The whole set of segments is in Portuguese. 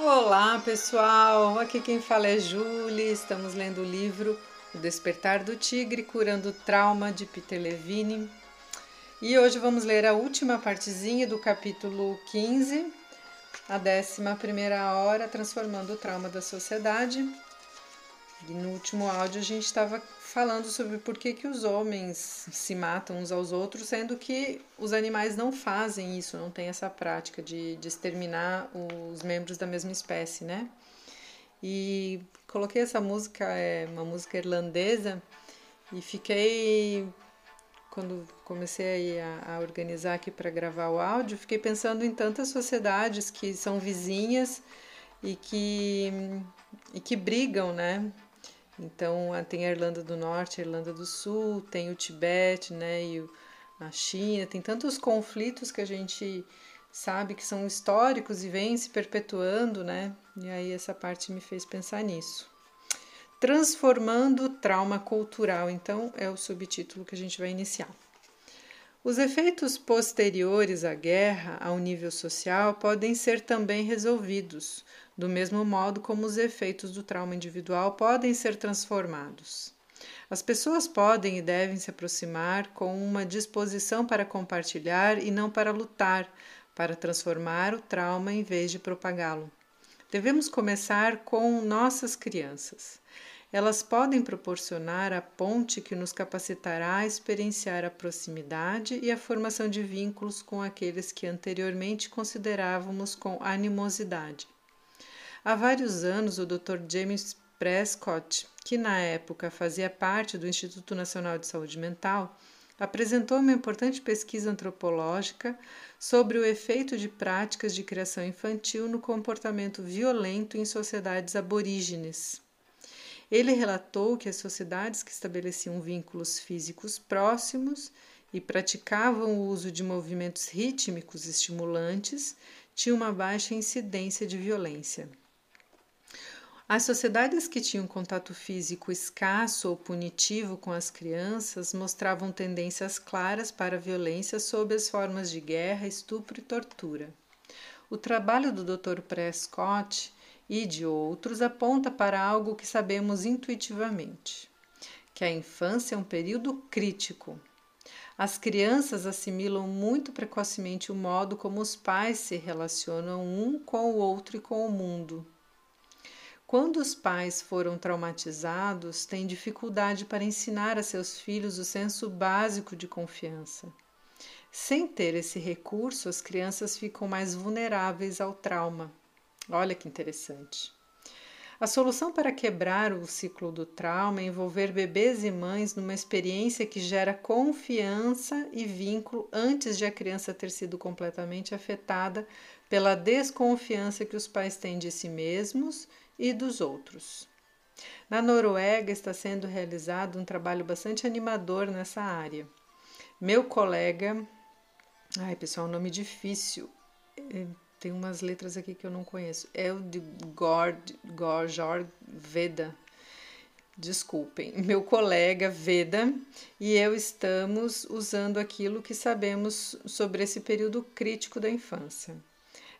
Olá pessoal, aqui quem fala é Julie. Estamos lendo o livro O Despertar do Tigre, Curando o Trauma de Peter Levine. E hoje vamos ler a última partezinha do capítulo 15, a décima primeira hora, Transformando o Trauma da Sociedade. E no último áudio a gente estava falando sobre por que, que os homens se matam uns aos outros, sendo que os animais não fazem isso, não tem essa prática de, de exterminar os membros da mesma espécie, né? E coloquei essa música, é uma música irlandesa, e fiquei, quando comecei a, a organizar aqui para gravar o áudio, fiquei pensando em tantas sociedades que são vizinhas e que, e que brigam, né? Então tem a Irlanda do Norte, a Irlanda do Sul, tem o Tibete, né, e a China, tem tantos conflitos que a gente sabe que são históricos e vêm se perpetuando, né? E aí essa parte me fez pensar nisso. Transformando trauma cultural, então é o subtítulo que a gente vai iniciar. Os efeitos posteriores à guerra ao nível social podem ser também resolvidos, do mesmo modo como os efeitos do trauma individual podem ser transformados. As pessoas podem e devem se aproximar com uma disposição para compartilhar e não para lutar, para transformar o trauma em vez de propagá-lo. Devemos começar com nossas crianças. Elas podem proporcionar a ponte que nos capacitará a experienciar a proximidade e a formação de vínculos com aqueles que anteriormente considerávamos com animosidade. Há vários anos, o Dr. James Prescott, que na época fazia parte do Instituto Nacional de Saúde Mental, apresentou uma importante pesquisa antropológica sobre o efeito de práticas de criação infantil no comportamento violento em sociedades aborígenes. Ele relatou que as sociedades que estabeleciam vínculos físicos próximos e praticavam o uso de movimentos rítmicos estimulantes tinham uma baixa incidência de violência. As sociedades que tinham contato físico escasso ou punitivo com as crianças mostravam tendências claras para a violência sob as formas de guerra, estupro e tortura. O trabalho do Dr. Prescott e de outros aponta para algo que sabemos intuitivamente: que a infância é um período crítico. As crianças assimilam muito precocemente o modo como os pais se relacionam um com o outro e com o mundo. Quando os pais foram traumatizados, têm dificuldade para ensinar a seus filhos o senso básico de confiança. Sem ter esse recurso, as crianças ficam mais vulneráveis ao trauma. Olha que interessante. A solução para quebrar o ciclo do trauma é envolver bebês e mães numa experiência que gera confiança e vínculo antes de a criança ter sido completamente afetada pela desconfiança que os pais têm de si mesmos e dos outros. Na Noruega está sendo realizado um trabalho bastante animador nessa área. Meu colega, ai pessoal, nome difícil, é, tem umas letras aqui que eu não conheço, é o de Gord, Gorjor Veda. Desculpem, meu colega Veda e eu estamos usando aquilo que sabemos sobre esse período crítico da infância.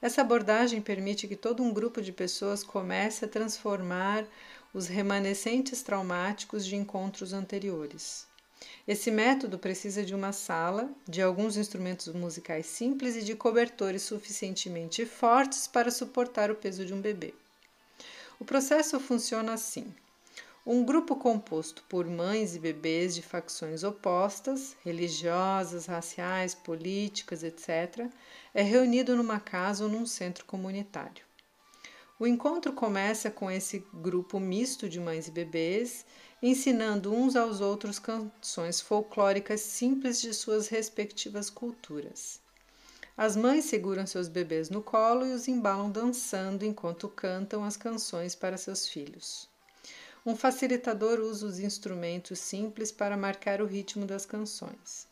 Essa abordagem permite que todo um grupo de pessoas comece a transformar os remanescentes traumáticos de encontros anteriores. Esse método precisa de uma sala, de alguns instrumentos musicais simples e de cobertores suficientemente fortes para suportar o peso de um bebê. O processo funciona assim. Um grupo composto por mães e bebês de facções opostas, religiosas, raciais, políticas, etc., é reunido numa casa ou num centro comunitário. O encontro começa com esse grupo misto de mães e bebês, ensinando uns aos outros canções folclóricas simples de suas respectivas culturas. As mães seguram seus bebês no colo e os embalam dançando enquanto cantam as canções para seus filhos. Um facilitador usa os instrumentos simples para marcar o ritmo das canções.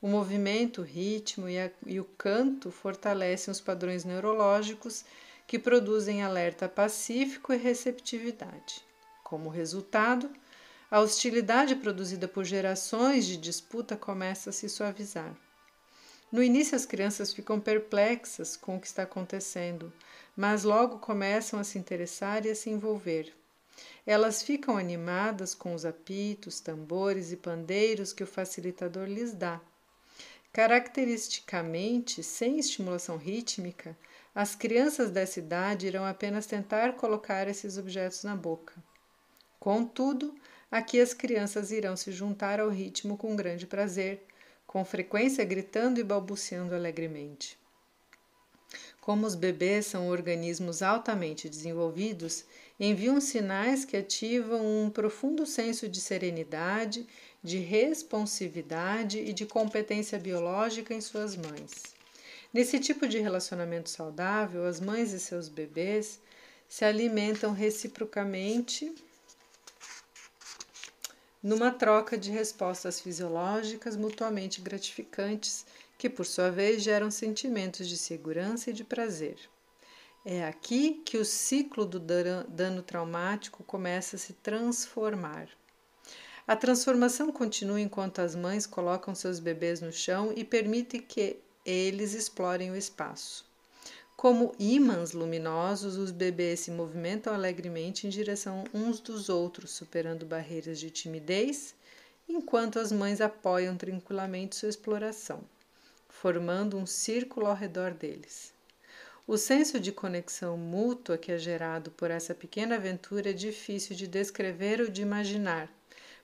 O movimento, o ritmo e, a, e o canto fortalecem os padrões neurológicos que produzem alerta pacífico e receptividade. Como resultado, a hostilidade produzida por gerações de disputa começa a se suavizar. No início, as crianças ficam perplexas com o que está acontecendo, mas logo começam a se interessar e a se envolver. Elas ficam animadas com os apitos, tambores e pandeiros que o facilitador lhes dá. Caracteristicamente, sem estimulação rítmica, as crianças dessa idade irão apenas tentar colocar esses objetos na boca. Contudo, aqui as crianças irão se juntar ao ritmo com grande prazer, com frequência gritando e balbuciando alegremente. Como os bebês são organismos altamente desenvolvidos, enviam sinais que ativam um profundo senso de serenidade, de responsividade e de competência biológica em suas mães. Nesse tipo de relacionamento saudável, as mães e seus bebês se alimentam reciprocamente numa troca de respostas fisiológicas mutuamente gratificantes, que por sua vez geram sentimentos de segurança e de prazer. É aqui que o ciclo do dano traumático começa a se transformar. A transformação continua enquanto as mães colocam seus bebês no chão e permitem que eles explorem o espaço. Como ímãs luminosos, os bebês se movimentam alegremente em direção uns dos outros, superando barreiras de timidez, enquanto as mães apoiam tranquilamente sua exploração, formando um círculo ao redor deles. O senso de conexão mútua que é gerado por essa pequena aventura é difícil de descrever ou de imaginar,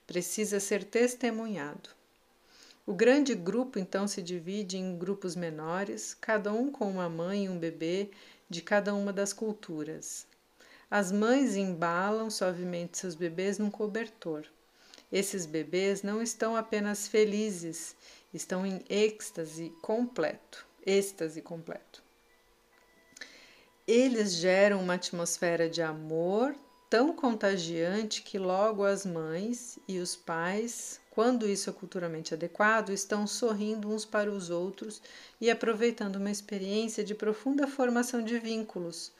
precisa ser testemunhado. O grande grupo então se divide em grupos menores, cada um com uma mãe e um bebê de cada uma das culturas. As mães embalam suavemente seus bebês num cobertor. Esses bebês não estão apenas felizes, estão em êxtase completo. Êxtase completo. Eles geram uma atmosfera de amor tão contagiante que logo as mães e os pais quando isso é culturalmente adequado, estão sorrindo uns para os outros e aproveitando uma experiência de profunda formação de vínculos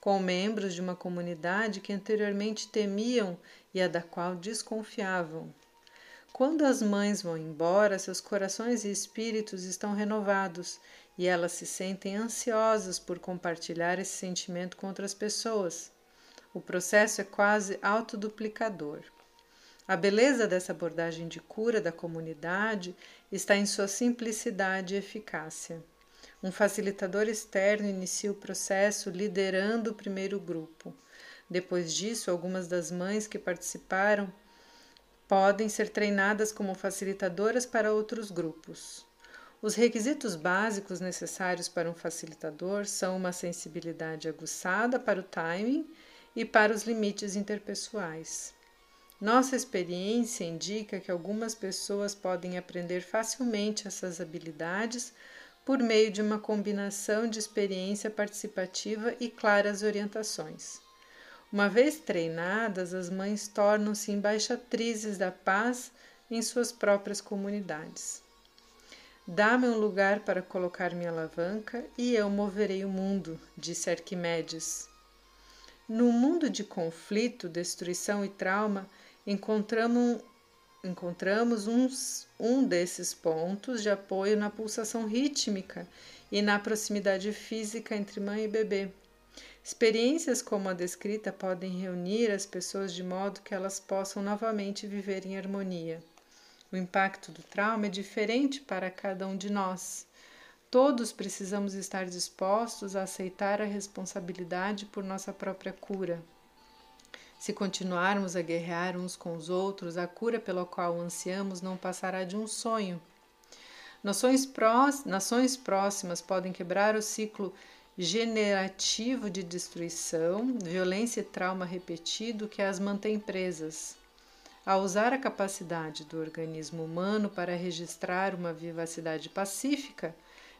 com membros de uma comunidade que anteriormente temiam e a da qual desconfiavam. Quando as mães vão embora, seus corações e espíritos estão renovados e elas se sentem ansiosas por compartilhar esse sentimento com outras pessoas. O processo é quase autoduplicador. A beleza dessa abordagem de cura da comunidade está em sua simplicidade e eficácia. Um facilitador externo inicia o processo liderando o primeiro grupo. Depois disso, algumas das mães que participaram podem ser treinadas como facilitadoras para outros grupos. Os requisitos básicos necessários para um facilitador são uma sensibilidade aguçada para o timing e para os limites interpessoais. Nossa experiência indica que algumas pessoas podem aprender facilmente essas habilidades por meio de uma combinação de experiência participativa e claras orientações. Uma vez treinadas, as mães tornam-se embaixatrizes da paz em suas próprias comunidades. Dá-me um lugar para colocar minha alavanca e eu moverei o mundo, disse Arquimedes. No mundo de conflito, destruição e trauma, encontramos, encontramos uns, um desses pontos de apoio na pulsação rítmica e na proximidade física entre mãe e bebê. Experiências como a descrita podem reunir as pessoas de modo que elas possam novamente viver em harmonia. O impacto do trauma é diferente para cada um de nós. Todos precisamos estar dispostos a aceitar a responsabilidade por nossa própria cura. Se continuarmos a guerrear uns com os outros, a cura pela qual ansiamos não passará de um sonho. Nações, próximas podem quebrar o ciclo generativo de destruição, violência e trauma repetido que as mantém presas. Ao usar a capacidade do organismo humano para registrar uma vivacidade pacífica,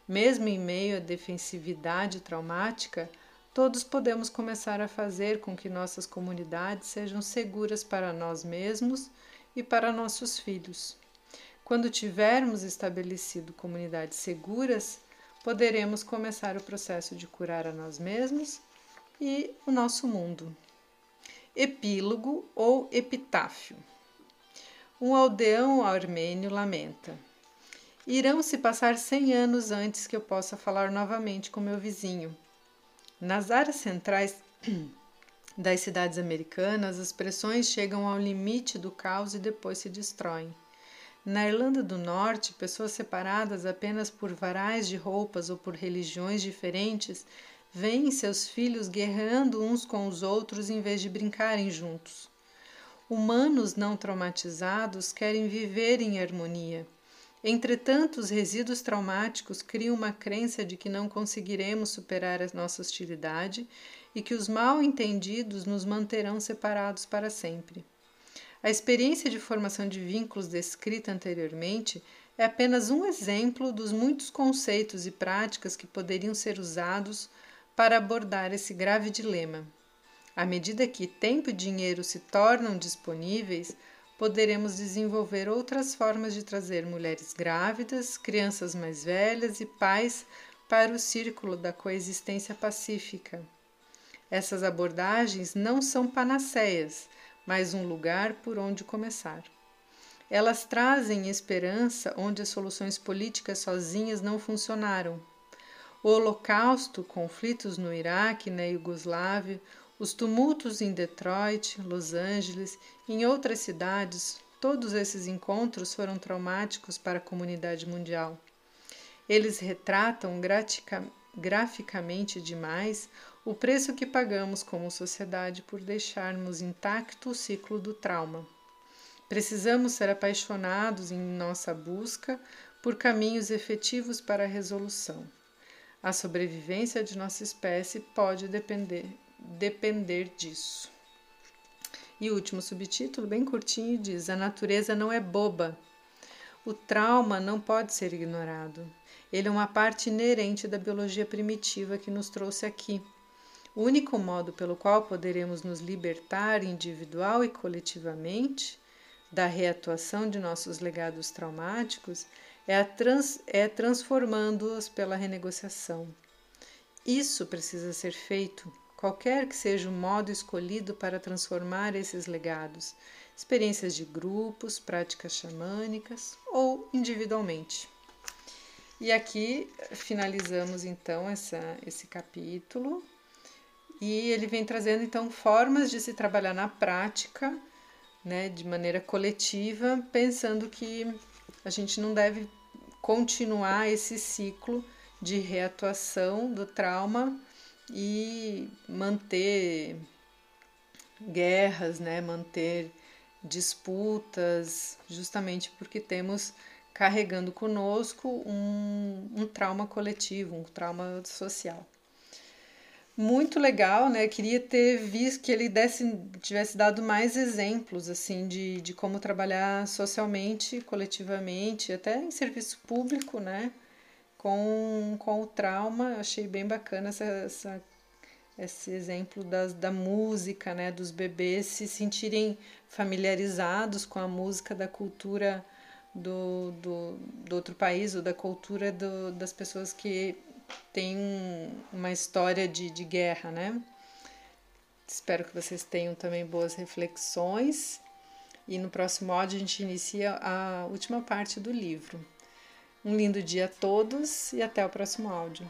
mesmo em meio à defensividade traumática, todos podemos começar a fazer com que nossas comunidades sejam seguras para nós mesmos e para nossos filhos. Quando tivermos estabelecido comunidades seguras, poderemos começar o processo de curar a nós mesmos e o nosso mundo. Epílogo ou epitáfio. Um aldeão armênio lamenta. Irão se passar 100 anos antes que eu possa falar novamente com meu vizinho. Nas áreas centrais das cidades americanas, as pressões chegam ao limite do caos e depois se destroem. Na Irlanda do Norte, pessoas separadas apenas por varais de roupas ou por religiões diferentes veem seus filhos guerreando uns com os outros em vez de brincarem juntos. Humanos não traumatizados querem viver em harmonia. Entretanto, os resíduos traumáticos criam uma crença de que não conseguiremos superar a nossa hostilidade e que os mal entendidos nos manterão separados para sempre. A experiência de formação de vínculos descrita anteriormente é apenas um exemplo dos muitos conceitos e práticas que poderiam ser usados para abordar esse grave dilema. À medida que tempo e dinheiro se tornam disponíveis, poderemos desenvolver outras formas de trazer mulheres grávidas, crianças mais velhas e pais para o círculo da coexistência pacífica. Essas abordagens não são panaceias, mas um lugar por onde começar. Elas trazem esperança onde as soluções políticas sozinhas não funcionaram. O Holocausto, conflitos no Iraque e na Iugoslávia, os tumultos em Detroit, Los Angeles e em outras cidades, todos esses encontros foram traumáticos para a comunidade mundial. Eles retratam graficamente demais o preço que pagamos como sociedade por deixarmos intacto o ciclo do trauma. Precisamos ser apaixonados em nossa busca por caminhos efetivos para a resolução. A sobrevivência de nossa espécie pode depender, depender disso. E o último subtítulo, bem curtinho, diz: A natureza não é boba. O trauma não pode ser ignorado. Ele é uma parte inerente da biologia primitiva que nos trouxe aqui o único modo pelo qual poderemos nos libertar individual e coletivamente da reatuação de nossos legados traumáticos é, trans, é transformando-os pela renegociação. Isso precisa ser feito, qualquer que seja o modo escolhido para transformar esses legados, experiências de grupos, práticas xamânicas ou individualmente. E aqui finalizamos então essa, esse capítulo e ele vem trazendo então formas de se trabalhar na prática, né, de maneira coletiva, pensando que a gente não deve continuar esse ciclo de reatuação do trauma e manter guerras, né, manter disputas, justamente porque temos carregando conosco um, um trauma coletivo, um trauma social muito legal, né? Queria ter visto que ele desse, tivesse dado mais exemplos, assim, de, de como trabalhar socialmente, coletivamente, até em serviço público, né? Com, com o trauma. Achei bem bacana essa, essa, esse exemplo das, da música, né? Dos bebês se sentirem familiarizados com a música da cultura do, do, do outro país ou da cultura do, das pessoas que tem uma história de, de guerra, né? Espero que vocês tenham também boas reflexões. E no próximo áudio a gente inicia a última parte do livro. Um lindo dia a todos e até o próximo áudio.